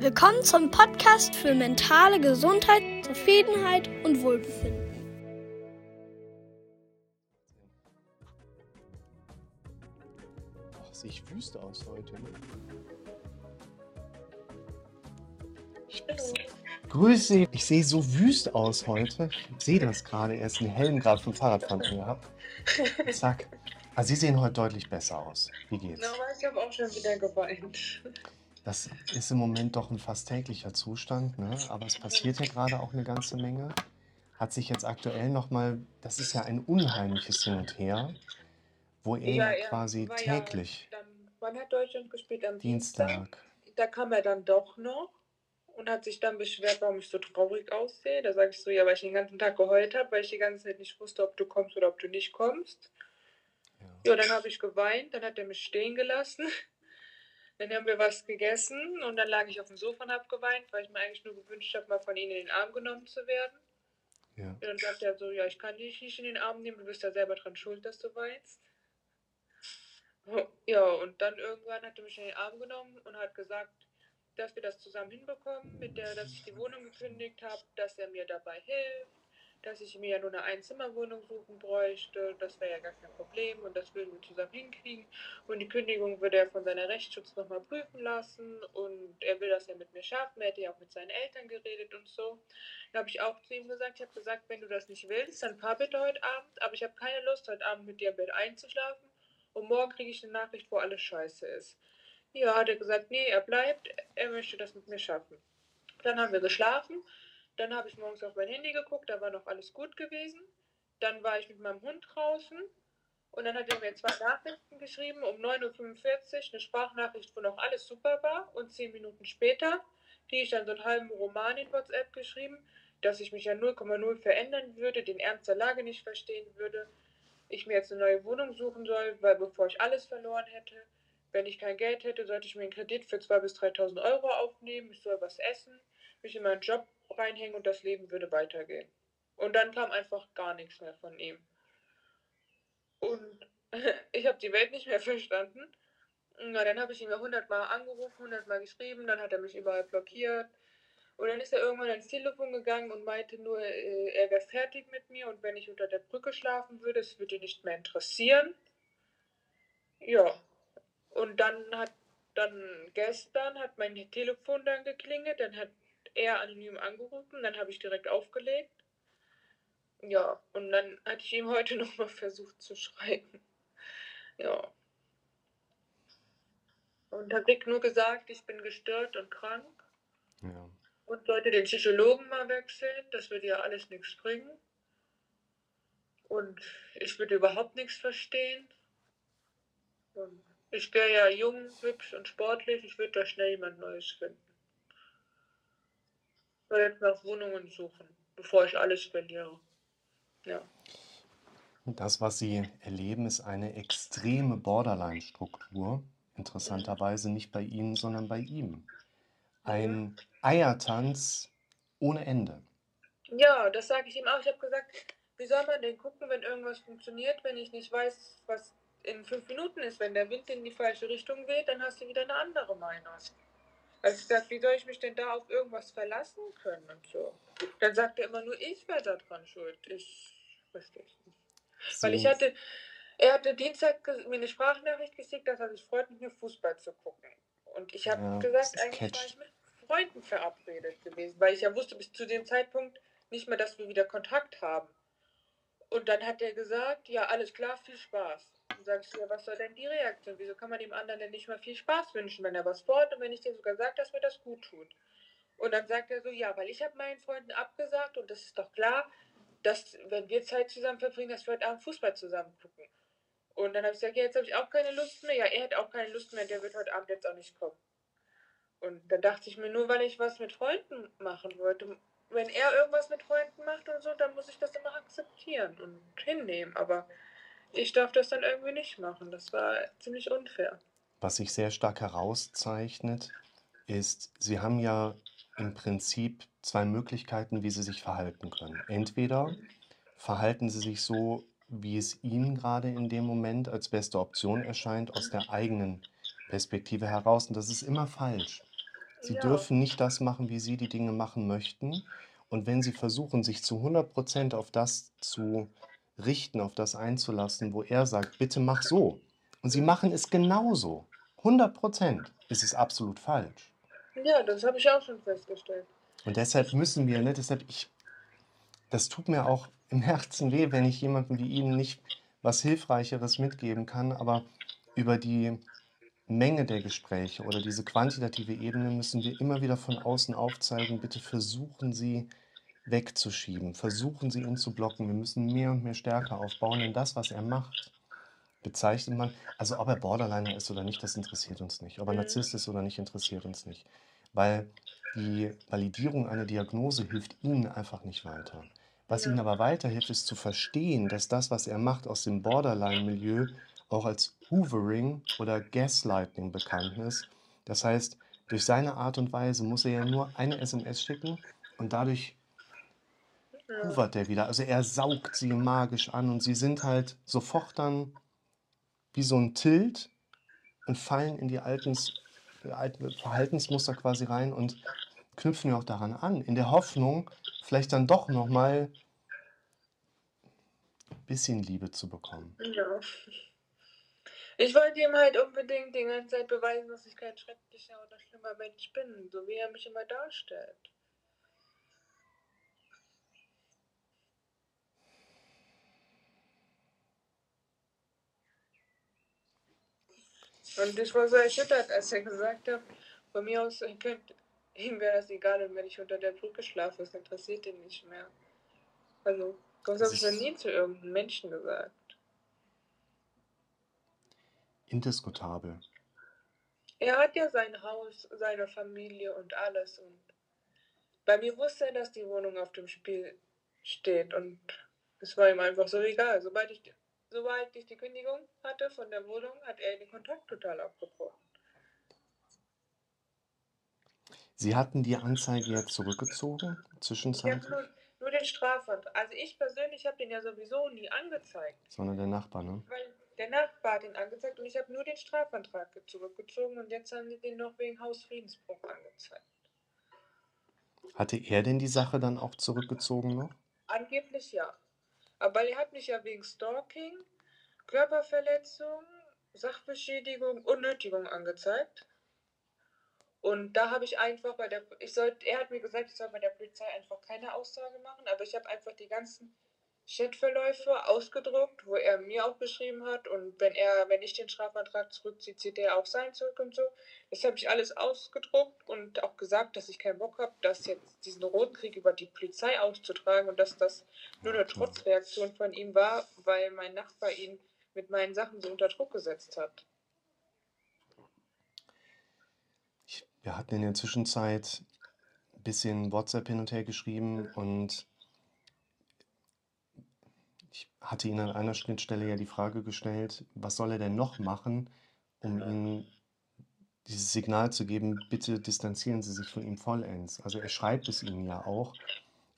Willkommen zum Podcast für mentale Gesundheit, Zufriedenheit und Wohlbefinden. Ach, sehe ich wüst aus heute. Ne? Grüß Sie. Ich sehe so wüst aus heute. Ich sehe das gerade erst einen Helm gerade vom Fahrradfahren gehabt. Zack. Also Sie sehen heute deutlich besser aus. Wie geht's? Aber ich habe auch schon wieder geweint. Das ist im Moment doch ein fast täglicher Zustand, ne? aber es passiert ja gerade auch eine ganze Menge. Hat sich jetzt aktuell nochmal, das ist ja ein unheimliches Hin und Her, wo er Ja, er quasi war ja täglich, dann, wann hat Deutschland gespielt? Am Dienstag. Dienstag, Da kam er dann doch noch und hat sich dann beschwert, warum ich so traurig aussehe. Da sage ich so, ja, weil ich den ganzen Tag geheult habe, weil ich die ganze Zeit nicht wusste, ob du kommst oder ob du nicht kommst. ja. Ja, dann habe ich geweint, dann hat er mich stehen gelassen. Dann haben wir was gegessen und dann lag ich auf dem Sofa und habe geweint, weil ich mir eigentlich nur gewünscht habe, mal von ihnen in den Arm genommen zu werden. ja. Ja, dann sagt er so, ja, ich kann dich nicht in den Arm nehmen, du bist ja selber dran schuld, dass du weinst. Ja, und dann irgendwann hat er mich in den Arm genommen und hat gesagt, dass wir das zusammen hinbekommen, mit der, dass ich die Wohnung gekündigt habe, dass er mir dabei hilft, dass ich mir ja nur eine Einzimmerwohnung suchen bräuchte, das wäre ja gar kein Problem und das würden wir zusammen hinkriegen. Und die Kündigung würde er von seiner Rechtsschutz nochmal prüfen lassen und er will das ja mit mir schaffen. Er hätte ja auch mit seinen Eltern geredet und so. Da habe ich auch zu ihm gesagt, ich habe gesagt, wenn du das nicht willst, dann fahr bitte heute Abend, aber ich habe keine Lust, heute Abend mit dir im Bett einzuschlafen und morgen kriege ich eine Nachricht, wo alles scheiße ist. Ja, hat er gesagt, nee, er bleibt, er möchte das mit mir schaffen. Dann haben wir geschlafen, dann habe ich morgens auf mein Handy geguckt, da war noch alles gut gewesen. Dann war ich mit meinem Hund draußen und dann hat er mir zwei Nachrichten geschrieben, um 9.45 Uhr eine Sprachnachricht, wo noch alles super war und zehn Minuten später, die ich dann so einen halben Roman in WhatsApp geschrieben, dass ich mich ja 0,0 verändern würde, den Ernst der Lage nicht verstehen würde, ich mir jetzt eine neue Wohnung suchen soll, weil bevor ich alles verloren hätte, wenn ich kein Geld hätte, sollte ich mir einen Kredit für 2.000 bis 3.000 Euro aufnehmen, ich soll was essen, mich in meinen Job reinhängen und das Leben würde weitergehen. Und dann kam einfach gar nichts mehr von ihm. Und ich habe die Welt nicht mehr verstanden. Na, dann habe ich ihn ja 100 Mal angerufen, 100 Mal geschrieben, dann hat er mich überall blockiert. Und dann ist er irgendwann ans Telefon gegangen und meinte nur, äh, er wäre fertig mit mir und wenn ich unter der Brücke schlafen würde, es würde ihn nicht mehr interessieren. Ja, und dann hat dann gestern hat mein Telefon dann geklingelt, dann hat er anonym angerufen, dann habe ich direkt aufgelegt. Ja, und dann hatte ich ihm heute nochmal versucht zu schreiben. Ja. Und habe Rick nur gesagt, ich bin gestört und krank ja. und sollte den Psychologen mal wechseln. Das würde ja alles nichts bringen. Und ich würde überhaupt nichts verstehen. Ich wäre ja jung, hübsch und sportlich. Ich würde da schnell jemand Neues finden. Ich soll jetzt nach Wohnungen suchen, bevor ich alles verliere. Ja. Das, was Sie erleben, ist eine extreme Borderline-Struktur. Interessanterweise nicht bei Ihnen, sondern bei ihm. Ein Eiertanz ohne Ende. Ja, das sage ich ihm auch. Ich habe gesagt, wie soll man denn gucken, wenn irgendwas funktioniert, wenn ich nicht weiß, was in fünf Minuten ist. Wenn der Wind in die falsche Richtung weht, dann hast du wieder eine andere Meinung. Also ich sag, wie soll ich mich denn da auf irgendwas verlassen können und so? Dann sagt er immer nur, ich wäre daran schuld. Ich verstehe es nicht. Weil ich So, hatte, er hatte Dienstag mir eine Sprachnachricht geschickt, dass er sich freut, mit mir Fußball zu gucken. Und ich habe ja, gesagt, eigentlich war catchy. ich mit Freunden verabredet gewesen, weil ich ja wusste bis zu dem Zeitpunkt nicht mehr, dass wir wieder Kontakt haben. Und dann hat er gesagt, ja, alles klar, viel Spaß. Dann sag ich ja, was soll denn die Reaktion? Wieso kann man dem anderen denn nicht mal viel Spaß wünschen, wenn er was vorhat und wenn ich dir sogar sage, dass mir das gut tut? Und dann sagt er so, ja, weil ich habe meinen Freunden abgesagt und das ist doch klar, dass, wenn wir Zeit zusammen verbringen, dass wir heute Abend Fußball zusammen gucken. Und dann habe ich gesagt, ja, jetzt habe ich auch keine Lust mehr. Ja, er hat auch keine Lust mehr, der wird heute Abend jetzt auch nicht kommen. Und dann dachte ich mir, nur weil ich was mit Freunden machen wollte, wenn er irgendwas mit Freunden macht und so, dann muss ich das immer akzeptieren und hinnehmen. Aber ich darf das dann irgendwie nicht machen. Das war ziemlich unfair. Was sich sehr stark herauszeichnet, ist, Sie haben ja im Prinzip zwei Möglichkeiten, wie Sie sich verhalten können. Entweder verhalten Sie sich so, wie es Ihnen gerade in dem Moment als beste Option erscheint, aus der eigenen Perspektive heraus. Und das ist immer falsch. Sie Ja. dürfen nicht das machen, wie Sie die Dinge machen möchten. Und wenn Sie versuchen, sich zu 100% auf das zu richten, auf das einzulassen, wo er sagt: „Bitte mach so.“ Und Sie machen es genauso, 100%, ist es absolut falsch. Ja, das habe ich auch schon festgestellt. Und deshalb müssen wir, ne, deshalb ich das tut mir auch im Herzen weh, wenn ich jemandem wie Ihnen nicht was Hilfreicheres mitgeben kann, aber über die Menge der Gespräche oder diese quantitative Ebene müssen wir immer wieder von außen aufzeigen: „Bitte versuchen Sie wegzuschieben. Versuchen Sie ihn zu blocken. Wir müssen mehr und mehr Stärke aufbauen“, denn das, was er macht, bezeichnet man also ob er Borderliner ist oder nicht, das interessiert uns nicht. Ob er Mhm. Narzisst ist oder nicht, interessiert uns nicht. Weil die Validierung einer Diagnose hilft Ihnen einfach nicht weiter. Was. Ihnen aber weiterhilft, ist zu verstehen, dass das, was er macht aus dem Borderline-Milieu, auch als Hoovering oder Gaslighting bekannt ist. Das heißt, durch seine Art und Weise muss er ja nur eine SMS schicken und dadurch Ja. hoovert er wieder. Also er saugt sie magisch an und sie sind halt sofort dann wie so ein Tilt und fallen in die Altens, äh, alten Verhaltensmuster quasi rein und knüpfen ja auch daran an, in der Hoffnung, vielleicht dann doch noch mal ein bisschen Liebe zu bekommen. Ja. Ich wollte ihm halt unbedingt die ganze Zeit beweisen, dass ich kein schrecklicher oder schlimmer Mensch bin, so wie er mich immer darstellt. Und ich war so erschüttert, als er gesagt hat, von mir aus könnt, ihm wäre das egal, und wenn ich unter der Brücke schlafe, das interessiert ihn nicht mehr. Also, das Das habe ich noch nie zu irgendeinem Menschen gesagt. Indiskutabel. Er hat ja sein Haus, seine Familie und alles. Und bei mir wusste er, dass die Wohnung auf dem Spiel steht. Und es war ihm einfach so egal. Sobald ich, sobald ich die Kündigung hatte von der Wohnung, hat er den Kontakt total abgebrochen. Sie hatten die Anzeige ja zurückgezogen, zwischenzeitlich, nur, nur den Strafantrag. Also ich persönlich habe den ja sowieso nie angezeigt. sondern der Nachbar, ne? Weil der Nachbar hat den angezeigt und ich habe nur den Strafantrag ge- zurückgezogen und jetzt haben sie den noch wegen Hausfriedensbruch angezeigt. Hatte er denn die Sache dann auch zurückgezogen noch? Angeblich ja. Aber er hat mich ja wegen Stalking, Körperverletzung, Sachbeschädigung und Nötigung angezeigt. Und da habe ich einfach bei der ich soll, er hat mir gesagt, ich soll bei der Polizei einfach keine Aussage machen, aber ich habe einfach die ganzen Chatverläufe ausgedruckt, wo er mir auch beschrieben hat und wenn er, wenn ich den Strafantrag zurückziehe, zieht er auch seinen zurück und so. Das habe ich alles ausgedruckt und auch gesagt, dass ich keinen Bock habe, das jetzt diesen roten Krieg über die Polizei auszutragen und dass das nur eine Trotzreaktion von ihm war, weil mein Nachbar ihn mit meinen Sachen so unter Druck gesetzt hat. Ich, wir hatten in der Zwischenzeit ein bisschen WhatsApp hin und her geschrieben und hatte ihn an einer Schnittstelle ja die Frage gestellt, was soll er denn noch machen, um ihm dieses Signal zu geben, bitte distanzieren Sie sich von ihm vollends. Also er schreibt es ihm ja auch,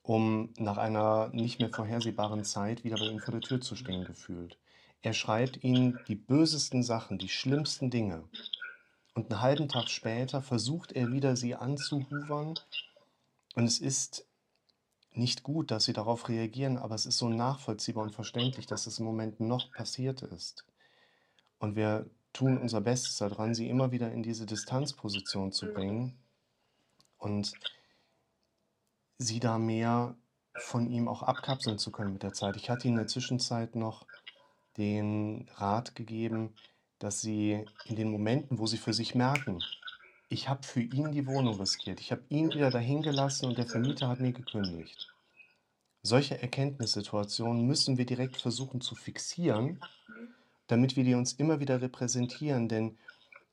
um nach einer nicht mehr vorhersehbaren Zeit wieder bei ihm vor der Tür zu stehen gefühlt. Er schreibt ihnen die bösesten Sachen, die schlimmsten Dinge. Und einen halben Tag später versucht er wieder, sie anzuhuvern. Und es ist nicht gut, dass sie darauf reagieren, aber es ist so nachvollziehbar und verständlich, dass es im Moment noch passiert ist. Und wir tun unser Bestes daran, sie immer wieder in diese Distanzposition zu bringen und sie da mehr von ihm auch abkapseln zu können mit der Zeit. Ich hatte ihnen in der Zwischenzeit noch den Rat gegeben, dass sie in den Momenten, wo sie für sich merken, ich habe für ihn die Wohnung riskiert, ich habe ihn wieder dahin gelassen und der Vermieter hat mir gekündigt. Solche Erkenntnissituationen müssen wir direkt versuchen zu fixieren, damit wir die uns immer wieder repräsentieren, denn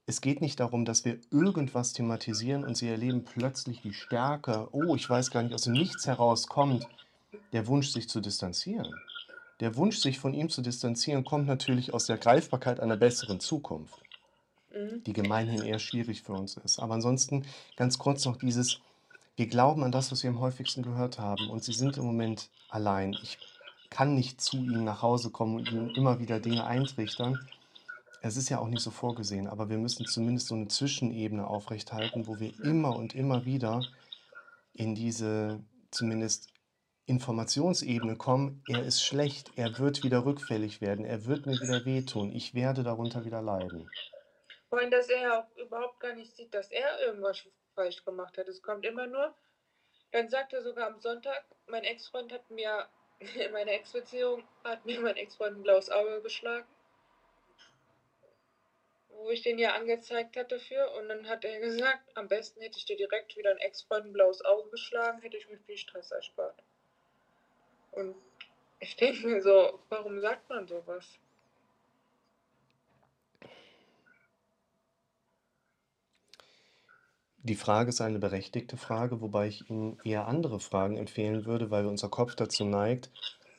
es geht nicht darum, dass wir irgendwas thematisieren und sie erleben plötzlich die Stärke, oh, ich weiß gar nicht, aus dem Nichts heraus kommt der Wunsch, sich zu distanzieren. Der Wunsch, sich von ihm zu distanzieren, kommt natürlich aus der Greifbarkeit einer besseren Zukunft, Mhm. die gemeinhin eher schwierig für uns ist. Aber ansonsten ganz kurz noch dieses, wir glauben an das, was wir am häufigsten gehört haben und sie sind im Moment allein. Ich kann nicht zu ihnen nach Hause kommen und ihnen immer wieder Dinge eintrichtern. es ist ja auch nicht so vorgesehen, aber wir müssen zumindest so eine Zwischenebene aufrechthalten, wo wir immer und immer wieder in diese zumindest Informationsebene kommen, er ist schlecht, er wird wieder rückfällig werden, er wird mir wieder wehtun, ich werde darunter wieder leiden. Vor allem, dass er auch überhaupt gar nicht sieht, dass er irgendwas falsch gemacht hat. Es kommt immer nur, dann sagt er sogar am Sonntag, mein Ex-Freund hat mir, in meiner Ex-Beziehung hat mir mein Ex-Freund ein blaues Auge geschlagen. Wo ich den ja angezeigt hatte für. Und dann hat er gesagt, am besten hätte ich dir direkt wieder ein Ex-Freund ein blaues Auge geschlagen, hätte ich mir viel Stress erspart. Und ich denke mir so, warum sagt man sowas? Die Frage ist eine berechtigte Frage, wobei ich Ihnen eher andere Fragen empfehlen würde, weil unser Kopf dazu neigt,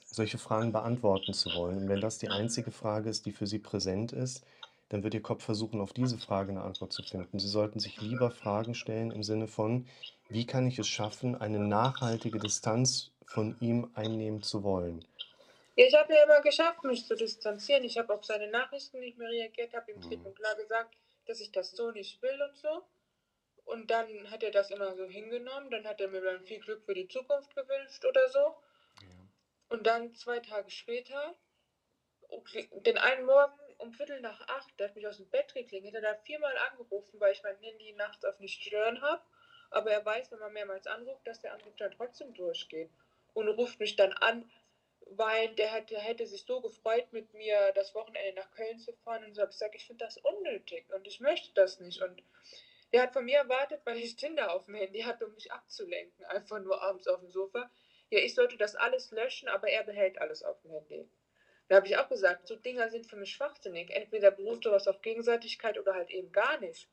solche Fragen beantworten zu wollen. Und wenn das die einzige Frage ist, die für Sie präsent ist, dann wird Ihr Kopf versuchen, auf diese Frage eine Antwort zu finden. Sie sollten sich lieber Fragen stellen im Sinne von, wie kann ich es schaffen, eine nachhaltige Distanz von ihm einnehmen zu wollen? Ja, ich habe ja immer geschafft, mich zu distanzieren. Ich habe auf seine Nachrichten nicht mehr reagiert, habe ihm klipp und klar gesagt, dass ich das so nicht will und so. Und dann hat er das immer so hingenommen. Dann hat er mir dann viel Glück für die Zukunft gewünscht oder so. Ja. Und dann zwei Tage später, den einen Morgen um Viertel nach acht, der hat mich aus dem Bett geklingelt, hat er viermal angerufen, weil ich mein Handy nachts auf nicht stören habe. Aber er weiß, wenn man mehrmals anruft, dass der Anruf dann trotzdem durchgeht. Und ruft mich dann an, weil der hätte, der hätte sich so gefreut, mit mir das Wochenende nach Köln zu fahren. Und so habe ich gesagt, ich finde das unnötig und ich möchte das nicht. Und der hat von mir erwartet, weil ich Tinder auf dem Handy hatte, um mich abzulenken, einfach nur abends auf dem Sofa. Ja, ich sollte das alles löschen, aber er behält alles auf dem Handy. Da habe ich auch gesagt, so Dinger sind für mich schwachsinnig. Entweder beruht sowas auf Gegenseitigkeit oder halt eben gar nicht.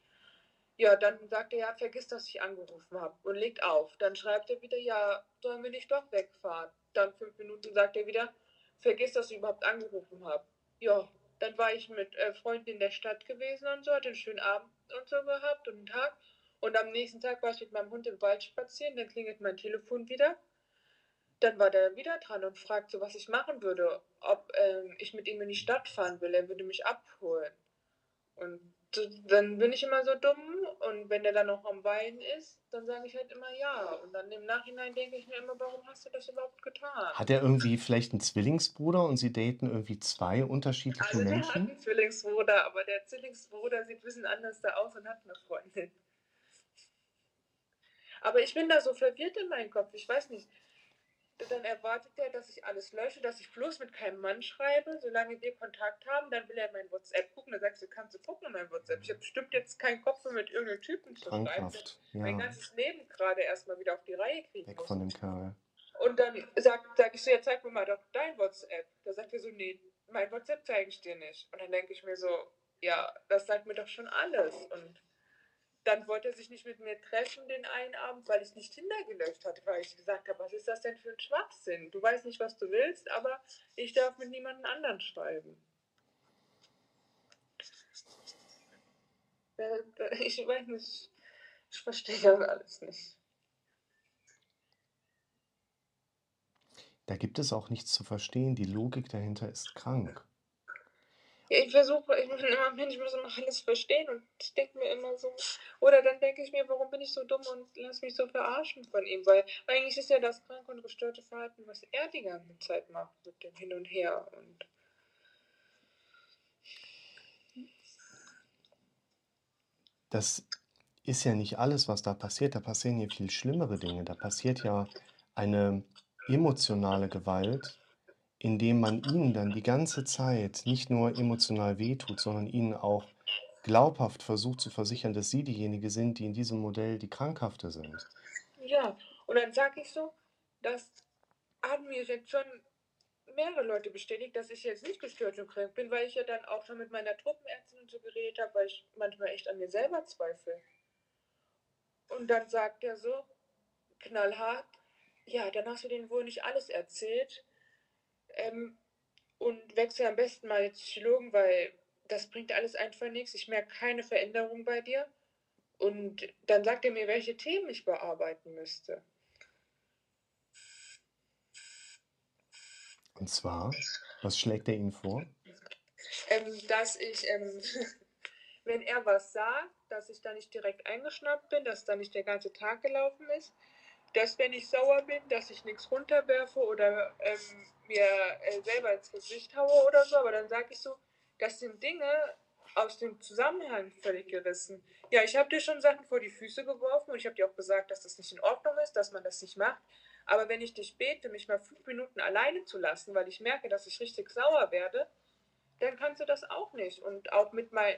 Ja, dann sagt er, ja, vergiss, dass ich angerufen habe und legt auf. Dann schreibt er wieder, ja, sollen wir nicht doch wegfahren? Dann fünf Minuten sagt er wieder, vergiss, dass ich überhaupt angerufen habe. Ja, dann war ich mit äh, Freunden in der Stadt gewesen und so, hatte einen schönen Abend und so gehabt und einen Tag. Und am nächsten Tag war ich mit meinem Hund im Wald spazieren, dann klingelt mein Telefon wieder. Dann war der wieder dran und fragt so, was ich machen würde, ob ähm, ich mit ihm in die Stadt fahren will. Er würde mich abholen. Und dann bin ich immer so dumm und wenn der dann noch am Weinen ist, dann sage ich halt immer ja. Und dann im Nachhinein denke ich mir immer, warum hast du das überhaupt getan? Hat er irgendwie vielleicht einen Zwillingsbruder und sie daten irgendwie zwei unterschiedliche also Menschen? Er hat einen Zwillingsbruder, aber der Zwillingsbruder sieht ein bisschen anders da aus und hat eine Freundin. Aber ich bin da so verwirrt in meinem Kopf. Ich weiß nicht dann erwartet er, dass ich alles lösche, dass ich bloß mit keinem Mann schreibe. Solange wir Kontakt haben, dann will er mein WhatsApp gucken. Dann sagst du, kannst du gucken in mein WhatsApp. Ich habe bestimmt jetzt keinen Kopf mehr mit irgendeinem Typen zu schreiben. Ja. Mein ganzes Leben gerade erstmal wieder auf die Reihe kriegen Weg muss. von dem Kerl. Und dann sag, sag ich so, ja, zeig mir mal doch dein WhatsApp. Da sagt er so, nee, mein WhatsApp zeige ich dir nicht. Und dann denke ich mir so, ja, das sagt mir doch schon alles. Und dann wollte er sich nicht mit mir treffen den einen Abend, weil ich nicht Tinder gelöscht hatte, weil ich gesagt habe, was ist das denn für ein Schwachsinn? Du weißt nicht, was du willst, aber ich darf mit niemandem anderen schreiben. Ich weiß nicht, ich verstehe das alles nicht. Da gibt es auch nichts zu verstehen. Die Logik dahinter ist krank. Ich versuche, ich bin immer, Mensch, ich muss immer alles verstehen und ich denke mir immer so, oder dann denke ich mir, warum bin ich so dumm und lass mich so verarschen von ihm, weil eigentlich ist ja das kranke und gestörte Verhalten, was er die ganze Zeit macht, mit dem Hin und Her und. Das ist ja nicht alles, was da passiert, da passieren ja viel schlimmere Dinge, da passiert ja eine emotionale Gewalt, indem man ihnen dann die ganze Zeit nicht nur emotional wehtut, sondern ihnen auch glaubhaft versucht zu versichern, dass sie diejenigen sind, die in diesem Modell die Krankhafte sind. Ja, und dann sage ich so, das haben mir jetzt schon mehrere Leute bestätigt, dass ich jetzt nicht gestört und krank bin, weil ich ja dann auch schon mit meiner Truppenärztin so geredet habe, weil ich manchmal echt an mir selber zweifle. Und dann sagt er so, knallhart, ja, dann hast du denen wohl nicht alles erzählt ähm, und wechsle am besten mal den Psychologen, weil das bringt alles einfach nichts. Ich merke keine Veränderung bei dir. Und dann sagt er mir, welche Themen ich bearbeiten müsste. Und zwar, was schlägt er Ihnen vor? ähm, dass ich, ähm, wenn er was sagt, dass ich da nicht direkt eingeschnappt bin, dass da nicht der ganze Tag gelaufen ist, dass wenn ich sauer bin, dass ich nichts runterwerfe oder ähm, mir äh, selber ins Gesicht haue oder so, aber dann sage ich so, das sind Dinge aus dem Zusammenhang völlig gerissen. Ja, ich habe dir schon Sachen vor die Füße geworfen und ich habe dir auch gesagt, dass das nicht in Ordnung ist, dass man das nicht macht. Aber wenn ich dich bete, mich mal fünf Minuten alleine zu lassen, weil ich merke, dass ich richtig sauer werde, dann kannst du das auch nicht. Und auch mit mein,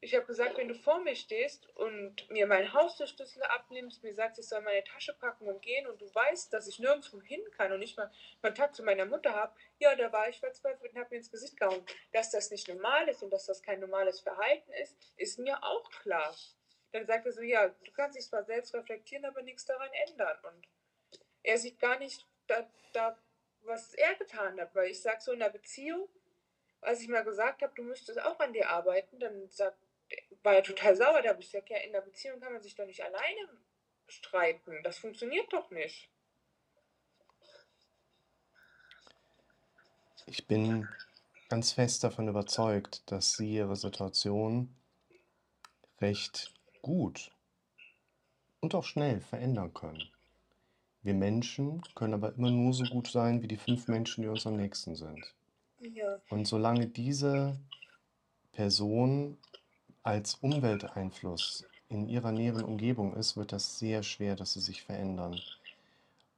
ich habe gesagt, wenn du vor mir stehst und mir meinen Haustürschlüssel abnimmst, mir sagst, ich soll meine Tasche packen und gehen und du weißt, dass ich nirgendwo hin kann und nicht mal Kontakt zu meiner Mutter habe, ja, da war ich verzweifelt und habe mir ins Gesicht gehauen. Dass das nicht normal ist und dass das kein normales Verhalten ist, ist mir auch klar. Dann sagt er so, ja, du kannst dich zwar selbst reflektieren, aber nichts daran ändern. Und er sieht gar nicht, da, da, was er getan hat, weil ich sage so in der Beziehung, als ich mal gesagt habe, du müsstest auch an dir arbeiten, dann sagt war ja total sauer. Da habe ich gesagt, ja, in der Beziehung kann man sich doch nicht alleine streiten. Das funktioniert doch nicht. Ich bin ganz fest davon überzeugt, dass Sie Ihre Situation recht gut und auch schnell verändern können. Wir Menschen können aber immer nur so gut sein wie die fünf Menschen, die uns am nächsten sind. Ja. Und solange diese Person als Umwelteinfluss in ihrer näheren Umgebung ist, wird das sehr schwer, dass sie sich verändern.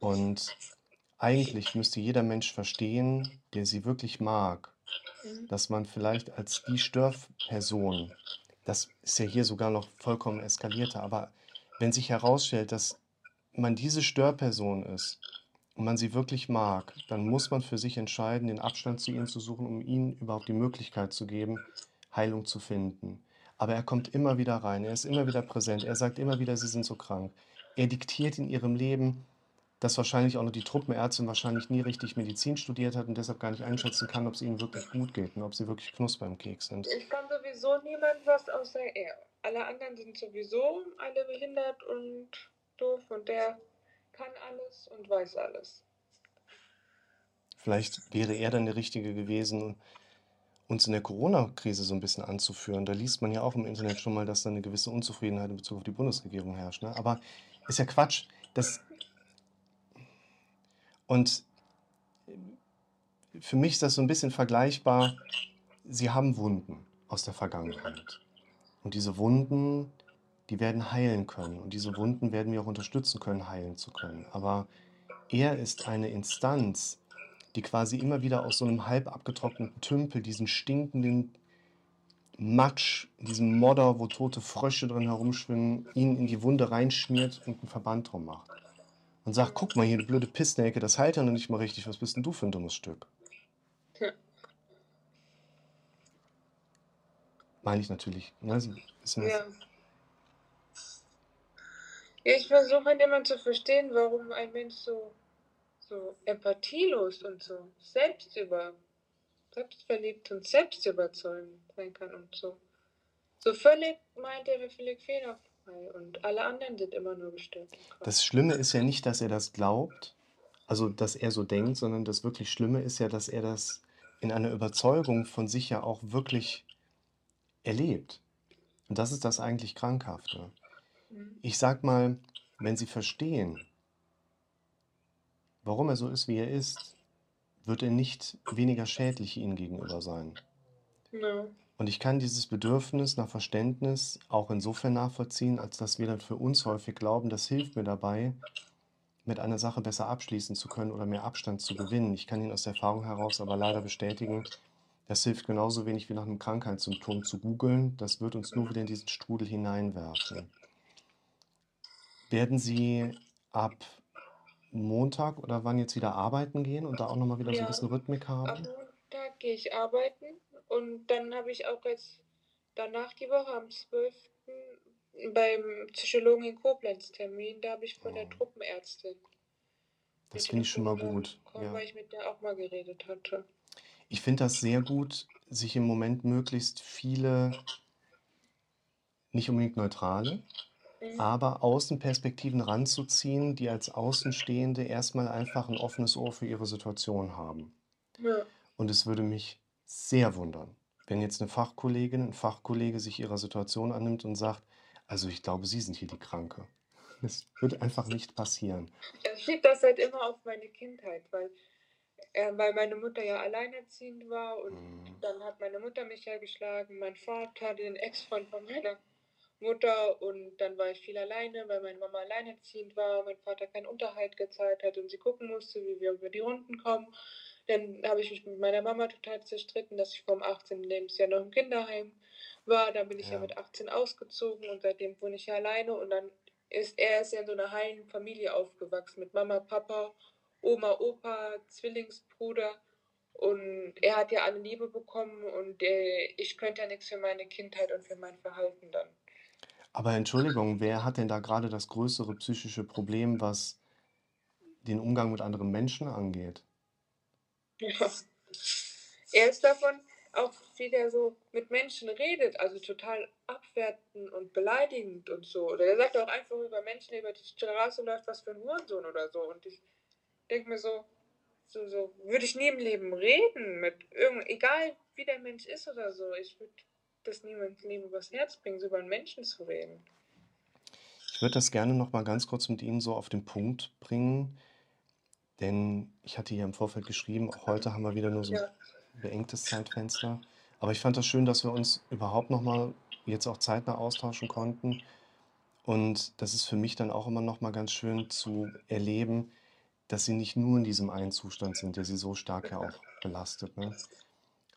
Und eigentlich müsste jeder Mensch verstehen, der sie wirklich mag, Mhm. dass man vielleicht als die Störperson, das ist ja hier sogar noch vollkommen eskalierter, aber wenn sich herausstellt, dass man diese Störperson ist und man sie wirklich mag, dann muss man für sich entscheiden, den Abstand zu ihnen zu suchen, um ihnen überhaupt die Möglichkeit zu geben, Heilung zu finden. Aber er kommt immer wieder rein, er ist immer wieder präsent, er sagt immer wieder, sie sind so krank. Er diktiert in ihrem Leben, dass wahrscheinlich auch noch die Truppenärztin wahrscheinlich nie richtig Medizin studiert hat und deshalb gar nicht einschätzen kann, ob es ihnen wirklich gut geht und ob sie wirklich Knusper im Keks sind. Ich kann sowieso niemand was außer er. Alle anderen sind sowieso alle behindert und doof und der kann alles und weiß alles. Vielleicht wäre er dann der Richtige gewesen, uns in der Corona-Krise so ein bisschen anzuführen. Da liest man ja auch im Internet schon mal, dass da eine gewisse Unzufriedenheit in Bezug auf die Bundesregierung herrscht. Ne? Aber ist ja Quatsch. Das und für mich ist das so ein bisschen vergleichbar. Sie haben Wunden aus der Vergangenheit. Und diese Wunden, die werden heilen können. Und diese Wunden werden wir auch unterstützen können, heilen zu können. Aber er ist eine Instanz, die quasi immer wieder aus so einem halb abgetrockneten Tümpel, diesen stinkenden Matsch, diesem Modder, wo tote Frösche drin herumschwimmen, ihn in die Wunde reinschmiert und einen Verband drum macht. Und sagt, guck mal hier, du blöde Pissnelke, das heilt ja noch nicht mal richtig. Was bist denn du für ein dummes Stück? Ja. Meine ich natürlich. Ne? Mir Ja. Ja, ich versuche halt immer zu verstehen, warum ein Mensch so, so empathielos und so selbstüber, selbstverliebt und selbstüberzeugend sein kann und so. So völlig meint er mir völlig fehlerfrei und alle anderen sind immer nur gestört. Das Schlimme ist ja nicht, dass er das glaubt, also dass er so denkt, sondern das wirklich Schlimme ist ja, dass er das in einer Überzeugung von sich ja auch wirklich erlebt. Und das ist das eigentlich Krankhafte. Mhm. Ich sag mal, wenn Sie verstehen, warum er so ist, wie er ist, wird er nicht weniger schädlich Ihnen gegenüber sein. Ja. Und ich kann dieses Bedürfnis nach Verständnis auch insofern nachvollziehen, als dass wir dann für uns häufig glauben, das hilft mir dabei, mit einer Sache besser abschließen zu können oder mehr Abstand zu gewinnen. Ich kann Ihnen aus der Erfahrung heraus aber leider bestätigen, das hilft genauso wenig wie nach einem Krankheitssymptom zu googeln. Das wird uns nur wieder in diesen Strudel hineinwerfen. Werden Sie ab Montag oder wann jetzt wieder arbeiten gehen und da auch nochmal wieder so ein Ja. bisschen Rhythmik Am haben? Montag gehe ich arbeiten und dann habe ich auch jetzt danach die Woche am 12. beim Psychologen in Koblenz Termin. Da habe ich von der Oh. Truppenärztin. Das finde ich schon mal Telefonnummer gut. bekommen, Ja. Weil ich mit der auch mal geredet hatte. Ich finde das sehr gut, sich im Moment möglichst viele, nicht unbedingt neutrale. Aber Außenperspektiven ranzuziehen, die als Außenstehende erstmal einfach ein offenes Ohr für ihre Situation haben. Ja. Und es würde mich sehr wundern, wenn jetzt eine Fachkollegin, ein Fachkollege sich ihrer Situation annimmt und sagt, also ich glaube, Sie sind hier die Kranke. Das wird einfach nicht passieren. Ich schiebe das halt immer auf meine Kindheit, weil, äh, weil meine Mutter ja alleinerziehend war und Mhm. dann hat meine Mutter mich ja geschlagen, mein Vater den Ex-Freund von meiner Mutter und dann war ich viel alleine, weil meine Mama alleinerziehend war, mein Vater keinen Unterhalt gezahlt hat und sie gucken musste, wie wir über die Runden kommen. Dann habe ich mich mit meiner Mama total zerstritten, dass ich vom 18. Lebensjahr noch im Kinderheim war. Dann bin ich ja, Ja. mit 18 ausgezogen und seitdem wohne ich ja alleine und dann ist er ist ja in so einer heilen Familie aufgewachsen mit Mama, Papa, Oma, Opa, Zwillingsbruder und er hat ja alle Liebe bekommen und äh, ich könnte ja nichts für meine Kindheit und für mein Verhalten dann. Aber Entschuldigung, wer hat denn da gerade das größere psychische Problem, was den Umgang mit anderen Menschen angeht? Ja. Er ist davon auch wie der so mit Menschen redet, also total abwertend und beleidigend und so. Oder er sagt auch einfach über Menschen, über die Straße läuft, was für ein Hurensohn oder so. Und ich denke mir so, so, so würde ich nie im Leben reden mit irgend, egal wie der Mensch ist oder so. Ich würde das niemandem übers Herz bringen, so über einen Menschen zu reden. Ich würde das gerne noch mal ganz kurz mit Ihnen so auf den Punkt bringen, denn ich hatte hier im Vorfeld geschrieben, auch heute haben wir wieder nur so ein beengtes Zeitfenster. Aber ich fand das schön, dass wir uns überhaupt noch mal jetzt auch zeitnah austauschen konnten. Und das ist für mich dann auch immer noch mal ganz schön zu erleben, dass Sie nicht nur in diesem einen Zustand sind, der Sie so stark ja auch belastet. Ne?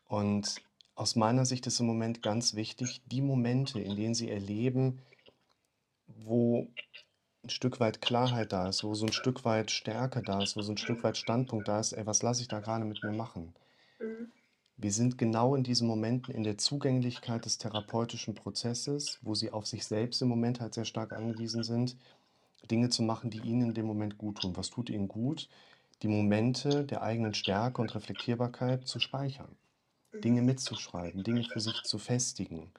Und aus meiner Sicht ist im Moment ganz wichtig, die Momente, in denen Sie erleben, wo ein Stück weit Klarheit da ist, wo so ein Stück weit Stärke da ist, wo so ein Stück weit Standpunkt da ist, ey, was lasse ich da gerade mit mir machen? mhm. Wir sind genau in diesen Momenten in der Zugänglichkeit des therapeutischen Prozesses, wo sie auf sich selbst im Moment halt sehr stark angewiesen sind, Dinge zu machen, die ihnen in dem Moment gut tun. Was tut ihnen gut? Die Momente der eigenen Stärke und Reflektierbarkeit zu speichern, Dinge mitzuschreiben, Dinge für sich zu festigen.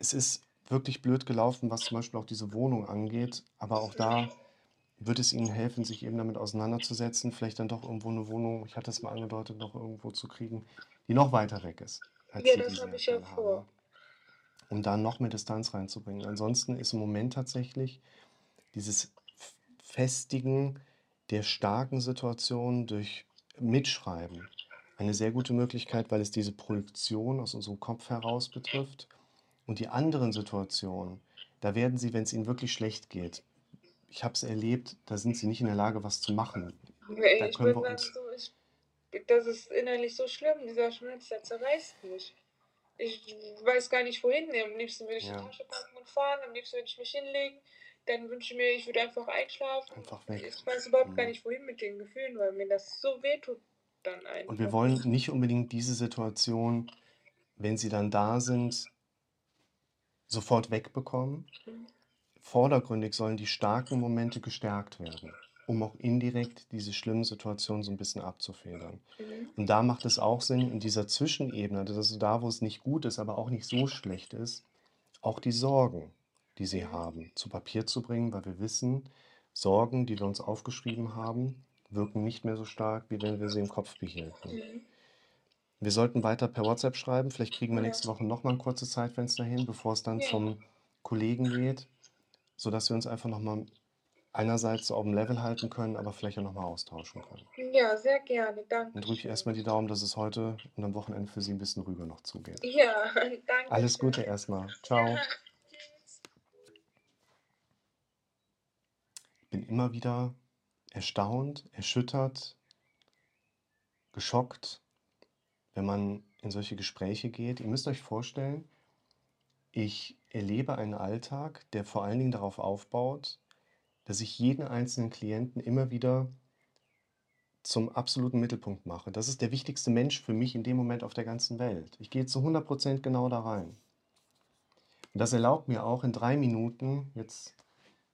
Es ist wirklich blöd gelaufen, was zum Beispiel auch diese Wohnung angeht, aber auch da wird es Ihnen helfen, sich eben damit auseinanderzusetzen, vielleicht dann doch irgendwo eine Wohnung, ich hatte es mal angedeutet, noch irgendwo zu kriegen, die noch weiter weg ist, Ja, das habe ich ja vor. um da noch mehr Distanz reinzubringen. Ansonsten ist im Moment tatsächlich dieses Festigen der starken Situation durch Mitschreiben eine sehr gute Möglichkeit, weil es diese Projektion aus unserem Kopf heraus betrifft. Und die anderen Situationen, da werden Sie, wenn es Ihnen wirklich schlecht geht, ich habe es erlebt, da sind Sie nicht in der Lage, was zu machen. Nee, Da Ich können wir uns, so, ich, das ist innerlich so schlimm, dieser Schmerz, der zerreißt mich. Ich weiß gar nicht wohin. Am liebsten würde ich die ja, Tasche packen und fahren, am liebsten würde ich mich hinlegen. Dann wünsche ich mir, ich würde einfach einschlafen. einfach weg. Ich weiß überhaupt gar Mhm. nicht wohin mit den Gefühlen, weil mir das so wehtut dann Und wir wollen nicht unbedingt diese Situation, wenn Sie dann da sind, sofort wegbekommen. Vordergründig sollen die starken Momente gestärkt werden, um auch indirekt diese schlimmen Situationen so ein bisschen abzufedern. Mhm. Und da macht es auch Sinn, in dieser Zwischenebene, das ist da, wo es nicht gut ist, aber auch nicht so schlecht ist, auch die Sorgen, die sie haben, zu Papier zu bringen, weil wir wissen, Sorgen, die wir uns aufgeschrieben haben, wirken nicht mehr so stark, wie wenn wir sie im Kopf behielten. Mhm. Wir sollten weiter per WhatsApp schreiben. Vielleicht kriegen wir nächste Woche nochmal ein kurzes Zeitfenster hin, bevor es dann Ja. zum Kollegen geht, sodass wir uns einfach nochmal einerseits so auf dem Level halten können, aber vielleicht auch nochmal austauschen können. Ja, sehr gerne. Dann drücke ich erstmal die Daumen, dass es heute und am Wochenende für Sie ein bisschen ruhiger noch zugeht. Ja, Alles Dankeschön. Gute erstmal. Ciao. Ja, bin immer wieder erstaunt, erschüttert, geschockt, wenn man in solche Gespräche geht. Ihr müsst euch vorstellen, ich erlebe einen Alltag, der vor allen Dingen darauf aufbaut, dass ich jeden einzelnen Klienten immer wieder zum absoluten Mittelpunkt mache. Das ist der wichtigste Mensch für mich in dem Moment auf der ganzen Welt. Ich gehe zu 100% genau da rein. Und das erlaubt mir auch in drei Minuten jetzt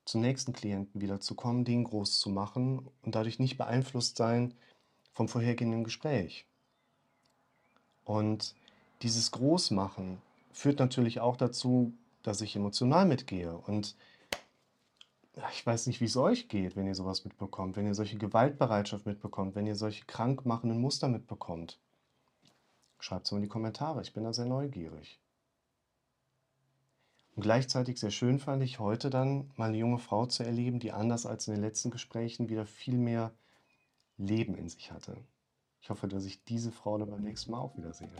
zum nächsten Klienten wieder zu kommen, den groß zu machen und dadurch nicht beeinflusst sein vom vorhergehenden Gespräch. Und dieses Großmachen führt natürlich auch dazu, dass ich emotional mitgehe. Und ich weiß nicht, wie es euch geht, wenn ihr sowas mitbekommt, wenn ihr solche Gewaltbereitschaft mitbekommt, wenn ihr solche krankmachenden Muster mitbekommt. Schreibt es mal in die Kommentare, ich bin da sehr neugierig. Und gleichzeitig sehr schön fand ich heute dann mal eine junge Frau zu erleben, die anders als in den letzten Gesprächen wieder viel mehr Leben in sich hatte. Ich hoffe, dass ich diese Frau dann beim nächsten Mal auch wieder sehe.